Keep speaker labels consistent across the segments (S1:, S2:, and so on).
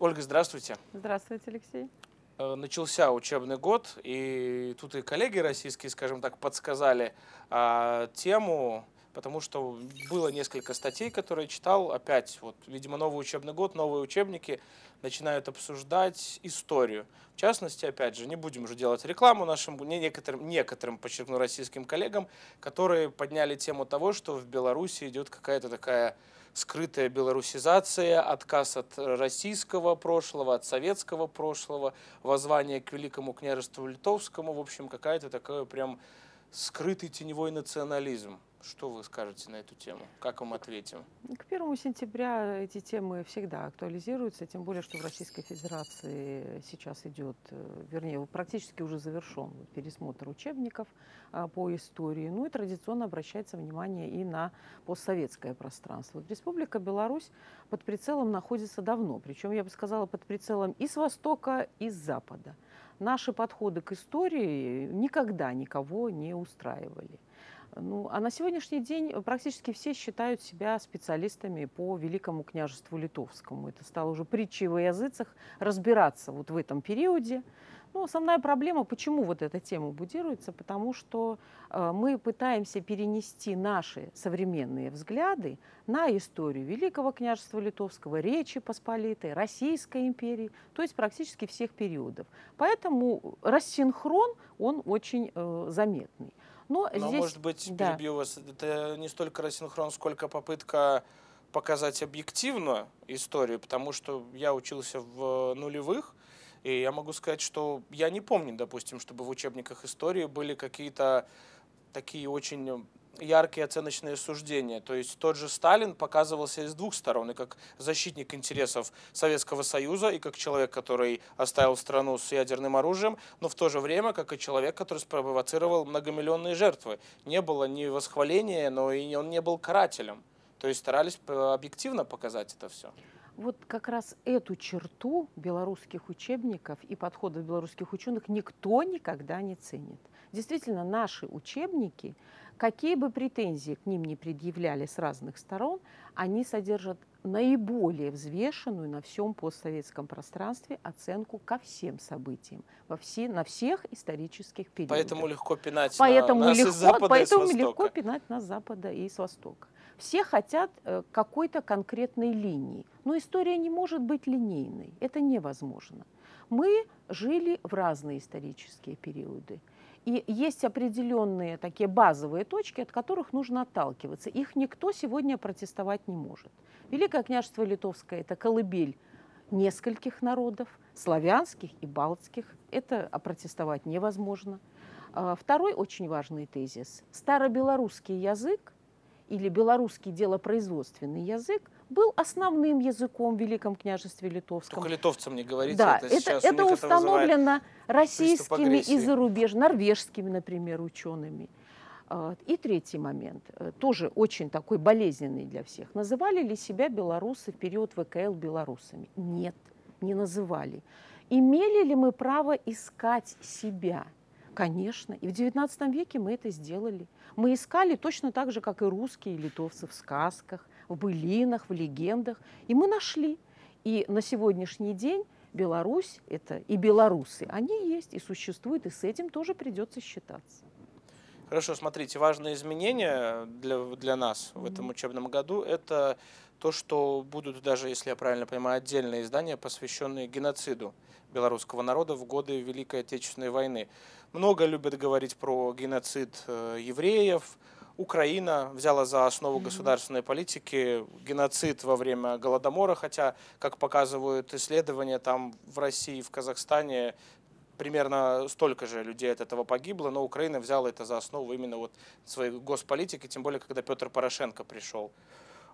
S1: Ольга, здравствуйте.
S2: Здравствуйте, Алексей.
S1: Э, начался учебный год, и тут и коллеги российские, скажем так, подсказали а, тему, потому что было несколько статей, которые читал. Опять, вот, видимо, новый учебный год, новые учебники начинают обсуждать историю. В частности, опять же, не будем уже делать рекламу нашим, не некоторым, некоторым, подчеркну, российским коллегам, которые подняли тему того, что в Беларуси идет какая-то такая скрытая белорусизация, отказ от российского прошлого, от советского прошлого, воззвание к Великому княжеству Литовскому, в общем, какая-то такая прям скрытый теневой национализм. Что вы скажете на эту тему? Как вам ответим?
S2: К первому сентября эти темы всегда актуализируются, тем более, что в Российской Федерации сейчас идет, э, вернее, практически уже завершен пересмотр учебников а, по истории. Ну и традиционно обращается внимание и на постсоветское пространство. Республика Беларусь под прицелом находится давно, причем, я бы сказала, под прицелом и с востока, и с запада. Наши подходы к истории никогда никого не устраивали. Ну, а на сегодняшний день практически все считают себя специалистами по Великому княжеству Литовскому. Это стало уже притчей во языцах разбираться вот в этом периоде. Ну, основная проблема, почему вот эта тема будируется, потому что э, мы пытаемся перенести наши современные взгляды на историю Великого княжества Литовского, Речи Посполитой, Российской империи, то есть практически всех периодов. Поэтому рассинхрон, он очень э, заметный.
S1: Но, Но здесь... может быть, да. перебью вас, это не столько рассинхрон, сколько попытка показать объективно историю, потому что я учился в нулевых, и я могу сказать, что я не помню, допустим, чтобы в учебниках истории были какие-то такие очень яркие оценочные суждения. То есть тот же Сталин показывался из двух сторон, и как защитник интересов Советского Союза, и как человек, который оставил страну с ядерным оружием, но в то же время как и человек, который спровоцировал многомиллионные жертвы. Не было ни восхваления, но и он не был карателем. То есть старались объективно показать это все.
S2: Вот как раз эту черту белорусских учебников и подходов белорусских ученых никто никогда не ценит. Действительно, наши учебники Какие бы претензии к ним не предъявляли с разных сторон, они содержат наиболее взвешенную на всем постсоветском пространстве оценку ко всем событиям, во все, на всех исторических периодах.
S1: Поэтому легко пинать
S2: поэтому
S1: на, нас
S2: легко,
S1: из Запада
S2: Поэтому
S1: и с
S2: легко пинать нас с Запада и с Востока. Все хотят э, какой-то конкретной линии. Но история не может быть линейной. Это невозможно. Мы жили в разные исторические периоды. И есть определенные такие базовые точки, от которых нужно отталкиваться. Их никто сегодня протестовать не может. Великое княжество Литовское – это колыбель нескольких народов, славянских и балтских. Это опротестовать невозможно. А, второй очень важный тезис. Старобелорусский язык или белорусский делопроизводственный язык был основным языком в Великом княжестве Литовском.
S1: Только литовцам не говорите,
S2: да,
S1: это, это,
S2: это установлено это российскими и зарубежными, норвежскими, например, учеными. А, и третий момент, э, тоже очень такой болезненный для всех. Называли ли себя белорусы в период ВКЛ белорусами? Нет, не называли. Имели ли мы право искать себя? Конечно. И в XIX веке мы это сделали. Мы искали точно так же, как и русские и литовцы в сказках, в былинах, в легендах. И мы нашли. И на сегодняшний день Беларусь это и белорусы, они есть и существуют, и с этим тоже придется считаться.
S1: Хорошо, смотрите, важное изменение для, для нас mm-hmm. в этом учебном году – это то, что будут даже, если я правильно понимаю, отдельные издания, посвященные геноциду белорусского народа в годы Великой Отечественной войны. Много любят говорить про геноцид э, евреев. Украина взяла за основу государственной политики геноцид во время Голодомора, хотя, как показывают исследования, там в России, в Казахстане примерно столько же людей от этого погибло, но Украина взяла это за основу именно вот своей госполитики, тем более, когда Петр Порошенко пришел.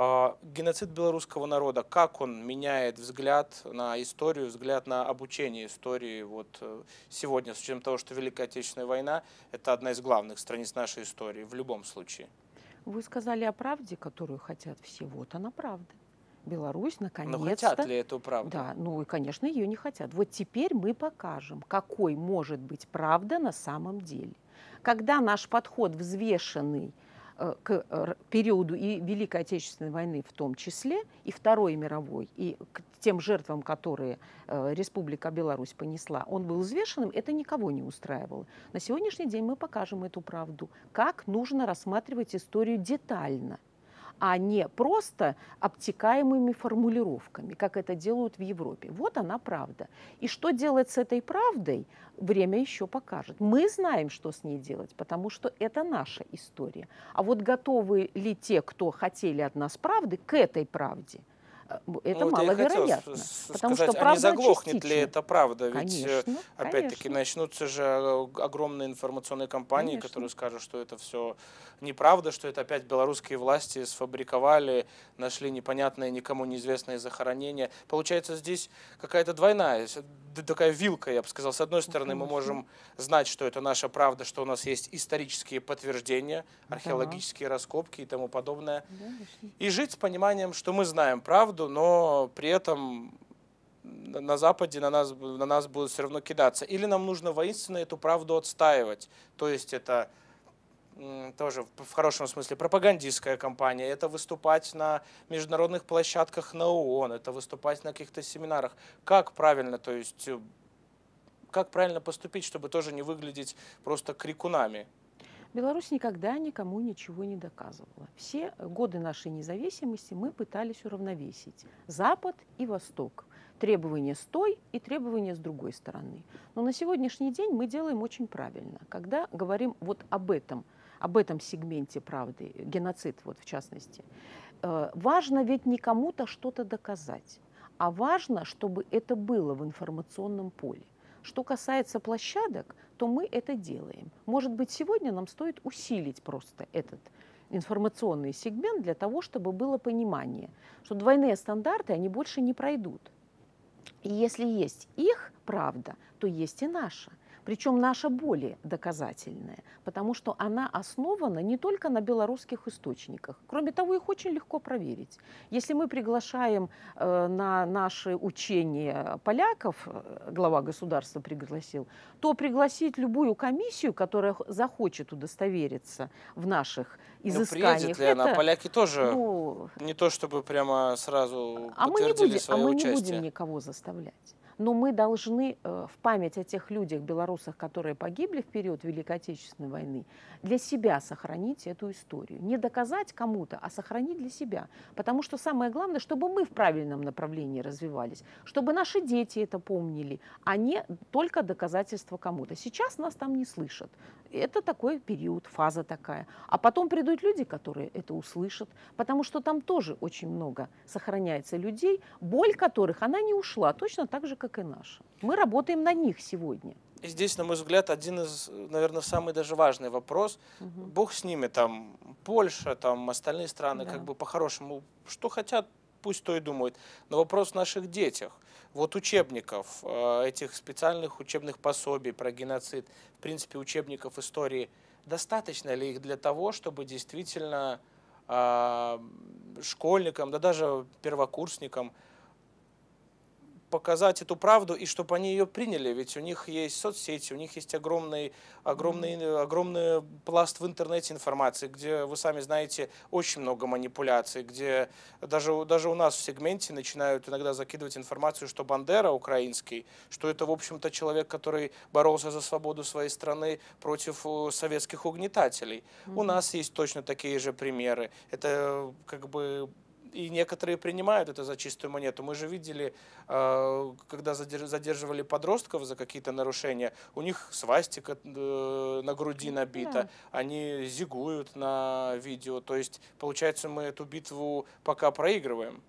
S1: А, геноцид белорусского народа, как он меняет взгляд на историю, взгляд на обучение истории вот э, сегодня, с учетом того, что Великая Отечественная война – это одна из главных страниц нашей истории в любом случае?
S2: Вы сказали о правде, которую хотят все. Вот она правда. Беларусь наконец-то... Но
S1: хотят ли эту правду?
S2: Да, ну и, конечно, ее не хотят. Вот теперь мы покажем, какой может быть правда на самом деле. Когда наш подход взвешенный, к периоду и Великой Отечественной войны в том числе, и Второй мировой, и к тем жертвам, которые Республика Беларусь понесла, он был взвешенным, это никого не устраивало. На сегодняшний день мы покажем эту правду, как нужно рассматривать историю детально – а не просто обтекаемыми формулировками, как это делают в Европе. Вот она правда. И что делать с этой правдой, время еще покажет. Мы знаем, что с ней делать, потому что это наша история. А вот готовы ли те, кто хотели от нас правды, к этой правде – это ну, маловероятно.
S1: Потому сказать, что правда а не заглохнет частично. ли это правда? Ведь конечно, опять-таки начнутся же э, огромные информационные кампании, конечно. которые скажут, что это все неправда, что это опять белорусские власти сфабриковали, нашли непонятные, никому неизвестные захоронения. Получается, здесь какая-то двойная, такая вилка, я бы сказал. С одной стороны, мы можем знать, что это наша правда, что у нас есть исторические подтверждения, археологические раскопки и тому подобное. И жить с пониманием, что мы знаем правду, но при этом на Западе на нас, на нас будут все равно кидаться. Или нам нужно воинственно эту правду отстаивать. То есть это тоже в хорошем смысле пропагандистская кампания, это выступать на международных площадках на ООН, это выступать на каких-то семинарах. Как правильно, то есть э, как правильно поступить, чтобы тоже не выглядеть просто крикунами?
S2: Беларусь никогда никому ничего не доказывала. Все годы нашей независимости мы пытались уравновесить Запад и Восток. Требования с той и требования с другой стороны. Но на сегодняшний день мы делаем очень правильно, когда говорим вот об этом – об этом сегменте правды, геноцид вот в частности. Э, важно ведь не кому-то что-то доказать, а важно, чтобы это было в информационном поле. Что касается площадок, то мы это делаем. Может быть, сегодня нам стоит усилить просто этот информационный сегмент для того, чтобы было понимание, что двойные стандарты, они больше не пройдут. И если есть их правда, то есть и наша. Причем наша более доказательная, потому что она основана не только на белорусских источниках. Кроме того, их очень легко проверить. Если мы приглашаем э, на наши учения поляков, э, глава государства пригласил, то пригласить любую комиссию, которая захочет удостовериться в наших ну, изысканиях. Ну, приедет
S1: ли это, она? Поляки тоже ну, не то чтобы прямо сразу а мы не
S2: будем, а мы не будем никого заставлять но мы должны э, в память о тех людях, белорусах, которые погибли в период Великой Отечественной войны, для себя сохранить эту историю. Не доказать кому-то, а сохранить для себя. Потому что самое главное, чтобы мы в правильном направлении развивались, чтобы наши дети это помнили, а не только доказательства кому-то. Сейчас нас там не слышат. Это такой период, фаза такая. А потом придут люди, которые это услышат, потому что там тоже очень много сохраняется людей, боль которых, она не ушла, точно так же, как и наша. Мы работаем на них сегодня.
S1: И здесь, на мой взгляд, один из, наверное, самый даже важный вопрос. Угу. Бог с ними, там, Польша, там, остальные страны, да. как бы по-хорошему, что хотят, пусть то и думают. Но вопрос в наших детях. Вот учебников, э, этих специальных учебных пособий про геноцид, в принципе, учебников истории, достаточно ли их для того, чтобы действительно э, школьникам, да даже первокурсникам показать эту правду и чтобы они ее приняли, ведь у них есть соцсети, у них есть огромный, огромный, огромный пласт в интернете информации, где, вы сами знаете, очень много манипуляций, где даже, даже у нас в сегменте начинают иногда закидывать информацию, что Бандера украинский, что это, в общем-то, человек, который боролся за свободу своей страны против э, советских угнетателей. Mm-hmm. У нас есть точно такие же примеры. Это как бы и некоторые принимают это за чистую монету. Мы же видели, э, когда задерживали подростков за какие-то нарушения, у них свастика э, на груди набита, они зигуют на видео. То есть, получается, мы эту битву пока проигрываем.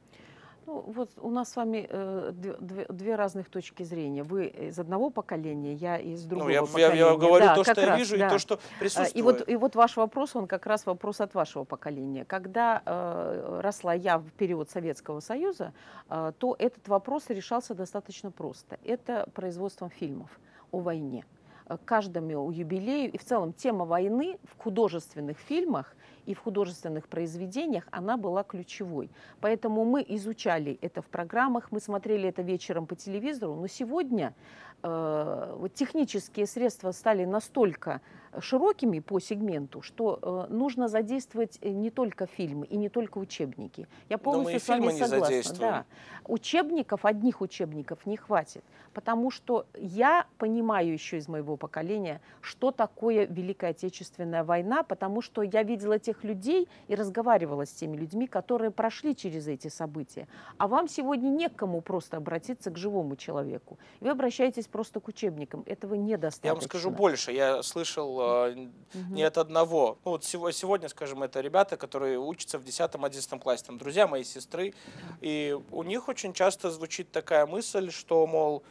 S2: Ну, вот у нас с вами э, две, две разных точки зрения. Вы из одного поколения, я из ну, другого ну, я, поколения.
S1: Я, я говорю да, то, что раз, я вижу, да. и то, что присутствует.
S2: И вот, и вот ваш вопрос, он как раз вопрос от вашего поколения. Когда э, росла я в период Советского Союза, э, то этот вопрос решался достаточно просто. Это производством фильмов о войне к каждому юбилею и в целом тема войны в художественных фильмах и в художественных произведениях она была ключевой. Поэтому мы изучали это в программах, мы смотрели это вечером по телевизору, но сегодня вот технические средства стали настолько широкими по сегменту, что э, нужно задействовать э, не только фильмы и не только учебники. Я полностью с вами согласна. Да. Учебников, одних учебников не хватит, потому что я понимаю еще из моего поколения, что такое Великая Отечественная война, потому что я видела тех людей и разговаривала с теми людьми, которые прошли через эти события. А вам сегодня некому просто обратиться к живому человеку. Вы обращаетесь просто к учебникам. Этого недостаточно.
S1: Я вам скажу больше. Я слышал угу. не от одного. Ну, вот сегодня, скажем, это ребята, которые учатся в 10-11 классе, там, друзья моей сестры, и у них очень часто звучит такая мысль, что, мол,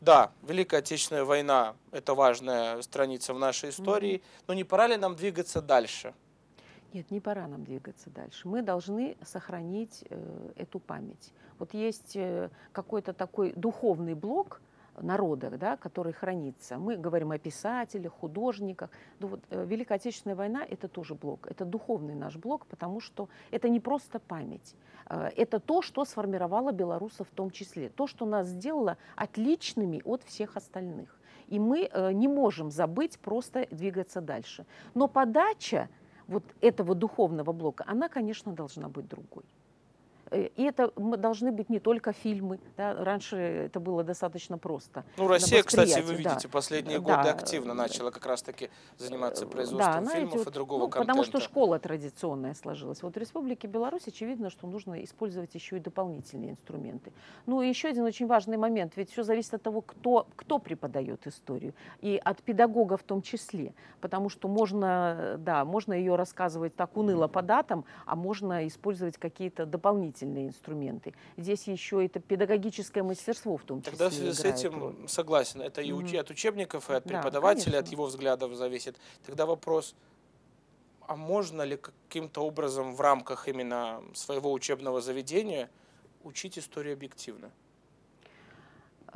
S1: да, Великая Отечественная война – это важная страница в нашей истории, но не пора ли нам двигаться дальше?
S2: Нет, не пора нам двигаться дальше. Мы должны сохранить э, эту память. Вот есть э, какой-то такой духовный блок – народа, да, который хранится. Мы говорим о писателях, художниках. Но вот, э, Великая Отечественная война – это тоже блок, это духовный наш блок, потому что это не просто память. Э, это то, что сформировало белорусов в том числе, то, что нас сделало отличными от всех остальных. И мы э, не можем забыть просто двигаться дальше. Но подача вот этого духовного блока, она, конечно, должна быть другой. Э, и это должны быть не только фильмы. Да? Раньше это было достаточно просто.
S1: Ну, Россия, кстати, вы видите, да. последние годы да. активно начала как раз-таки заниматься э, производством да, фильмов знаете, и другого ну, контента.
S2: Потому что школа традиционная сложилась. Вот в Республике Беларусь очевидно, что нужно использовать еще и дополнительные инструменты. Ну и еще один очень важный момент. Ведь все зависит от того, кто, кто преподает историю. И от педагога в том числе. Потому что можно, да, можно ее рассказывать так уныло по датам, а можно использовать какие-то дополнительные дополнительные инструменты. Здесь еще это педагогическое мастерство в том числе.
S1: Тогда с этим роль. согласен. Это и уч- от учебников, и от преподавателя, да, от его взглядов зависит. Тогда вопрос, а можно ли каким-то образом в рамках именно своего учебного заведения учить историю объективно?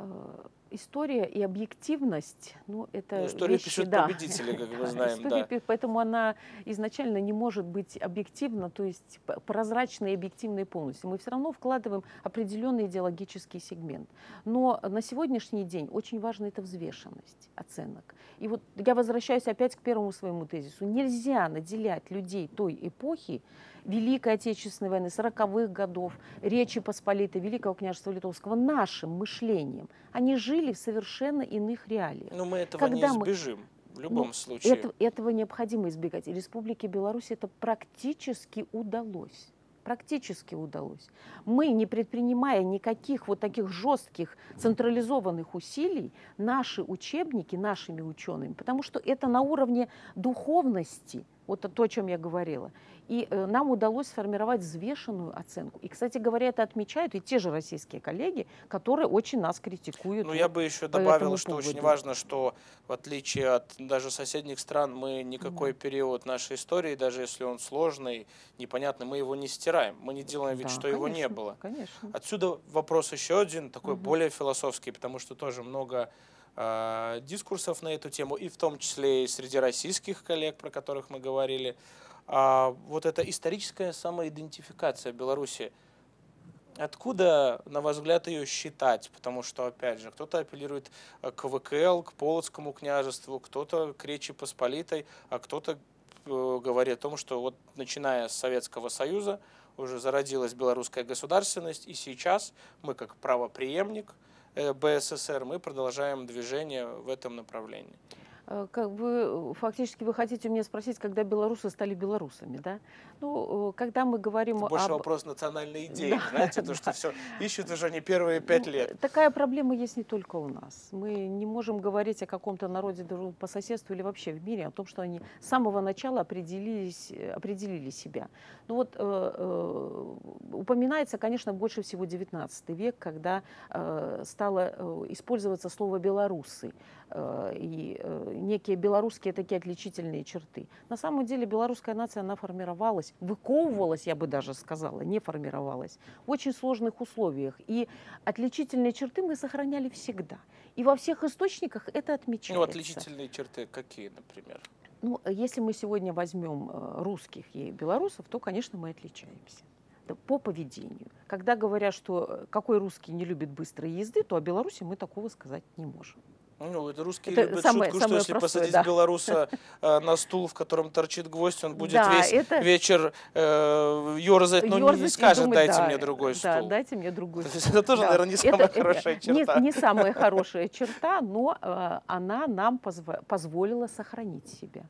S2: Э, история и объективность, ну, это
S1: ну, История
S2: вещи,
S1: пишет
S2: да.
S1: победители, как мы знаем. История,
S2: да. Поэтому она изначально не может быть объективна, то есть прозрачной и объективной полностью. Мы все равно вкладываем определенный идеологический сегмент. Но на сегодняшний день очень важна эта взвешенность оценок. И вот я возвращаюсь опять к первому своему тезису. Нельзя наделять людей той эпохи, Великой Отечественной войны, 40-х годов, Речи Посполитой, Великого княжества Литовского нашим мышлением. Они жили в совершенно иных реалиях.
S1: Но мы этого Когда не избежим. Мы... В любом ну, случае.
S2: Это, этого необходимо избегать. И Республике Беларусь это практически удалось практически удалось. Мы, не предпринимая никаких вот таких жестких централизованных усилий, наши учебники нашими учеными, потому что это на уровне духовности, вот то, о чем я говорила. И э, нам удалось сформировать взвешенную оценку. И, кстати говоря, это отмечают и те же российские коллеги, которые очень нас критикуют.
S1: Ну, вот я бы еще добавил, что поводу. очень важно, что в отличие от даже соседних стран, мы никакой да. период нашей истории, даже если он сложный, непонятный, мы его не стираем. Мы не делаем вид, да, что конечно, его не было.
S2: Конечно.
S1: Отсюда вопрос еще один, такой угу. более философский, потому что тоже много э, дискурсов на эту тему, и в том числе и среди российских коллег, про которых мы говорили. А вот эта историческая самоидентификация Беларуси, Откуда, на ваш взгляд, ее считать? Потому что, опять же, кто-то апеллирует э, к ВКЛ, к Полоцкому княжеству, кто-то к Речи Посполитой, а кто-то э, говорит о том, что вот начиная с Советского Союза уже зародилась белорусская государственность, и сейчас мы, как правоприемник э, БССР, мы продолжаем движение в этом направлении.
S2: Э, как бы э, фактически вы хотите меня спросить, когда белорусы стали белорусами, да? Ну, э, когда мы говорим
S1: Это больше об... вопрос национальной идеи, да, знаете, то, что все ищут уже не первые пять ну, лет.
S2: Такая проблема есть не только у нас. Мы не можем говорить о каком-то народе по соседству или вообще в мире, о том, что они с самого начала определились, определили себя. Ну вот э, э, упоминается, конечно, больше всего XIX век, когда э, стало использоваться слово «белорусы» и некие белорусские такие отличительные черты. На самом деле белорусская нация, она формировалась, выковывалась, я бы даже сказала, не формировалась, в очень сложных условиях. И отличительные черты мы сохраняли всегда. И во всех источниках это отмечается.
S1: Ну, отличительные черты какие, например?
S2: Ну, если мы сегодня возьмем э, русских и белорусов, то, конечно, мы отличаемся по поведению. Когда говорят, что э, какой русский не любит быстрой езды, то о Беларуси мы такого сказать не можем.
S1: Ну, это русские это любят самое, шутку, самое что если простое, посадить да. белоруса э, на стул, в котором торчит гвоздь, он будет да, весь это... вечер э, ерзать, но ерзать не скажет, думать, дайте да, мне другой стул.
S2: Да, дайте мне другой стул.
S1: Это тоже, да. наверное, не самая это, хорошая
S2: это,
S1: черта.
S2: Не, не самая хорошая черта, но э, она нам позво- позволила сохранить себя.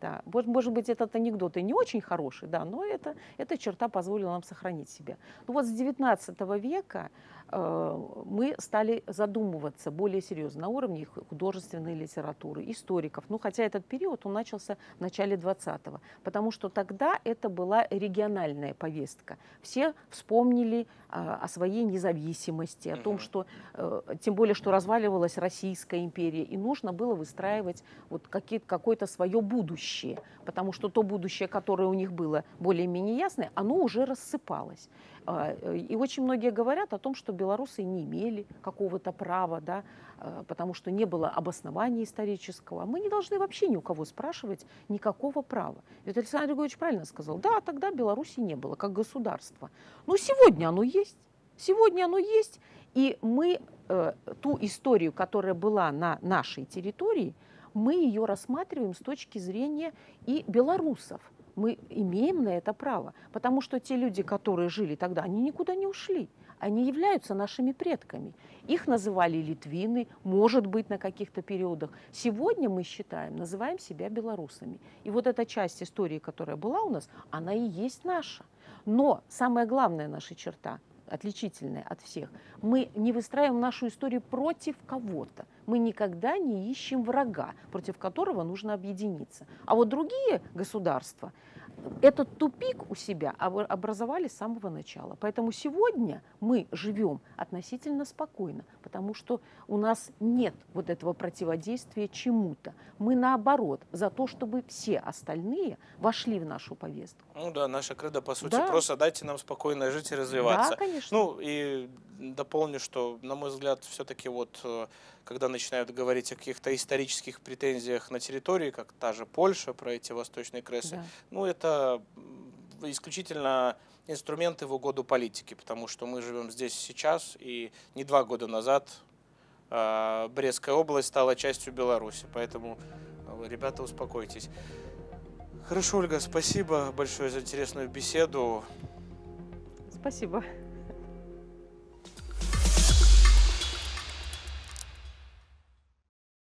S2: Да. Может быть, этот анекдот и не очень хороший, да, но это, эта черта позволила нам сохранить себя. Ну вот с XIX века мы стали задумываться более серьезно на уровне художественной литературы, историков. Ну, хотя этот период, он начался в начале 20-го, потому что тогда это была региональная повестка. Все вспомнили а, о своей независимости, о том, что, э, тем более, что разваливалась Российская империя, и нужно было выстраивать вот какое-то свое будущее, потому что то будущее, которое у них было более-менее ясное, оно уже рассыпалось. А, э, и очень многие говорят о том, что белорусы не имели какого-то права, да, а, потому что не было обоснования исторического. Мы не должны вообще ни у кого спрашивать никакого права. Ведь Александр Григорьевич правильно сказал, да, тогда Беларуси не было как государства. Но сегодня оно есть. Сегодня оно есть, и мы э, ту историю, которая была на нашей территории, мы ее рассматриваем с точки зрения и белорусов мы имеем на это право, потому что те люди, которые жили тогда, они никуда не ушли. Они являются нашими предками. Их называли литвины, может быть, на каких-то периодах. Сегодня мы считаем, называем себя белорусами. И вот эта часть истории, которая была у нас, она и есть наша. Но самая главная наша черта отличительная от всех. Мы не выстраиваем нашу историю против кого-то. Мы никогда не ищем врага, против которого нужно объединиться. А вот другие государства, этот тупик у себя образовали с самого начала. Поэтому сегодня мы живем относительно спокойно, потому что у нас нет вот этого противодействия чему-то. Мы наоборот за то, чтобы все остальные вошли в нашу повестку.
S1: Ну да, наша кредо, по сути, да. просто дайте нам спокойно жить и развиваться.
S2: Да, конечно.
S1: Ну и дополню, что, на мой взгляд, все-таки вот э, когда начинают говорить о каких-то исторических претензиях на территории, как та же Польша, про эти восточные крессы, да. ну это исключительно инструменты в угоду политики, потому что мы живем здесь сейчас, и не два года назад э, Брестская область стала частью Беларуси, поэтому, э, ребята, успокойтесь. Хорошо, Ольга, спасибо большое за интересную беседу.
S2: Спасибо.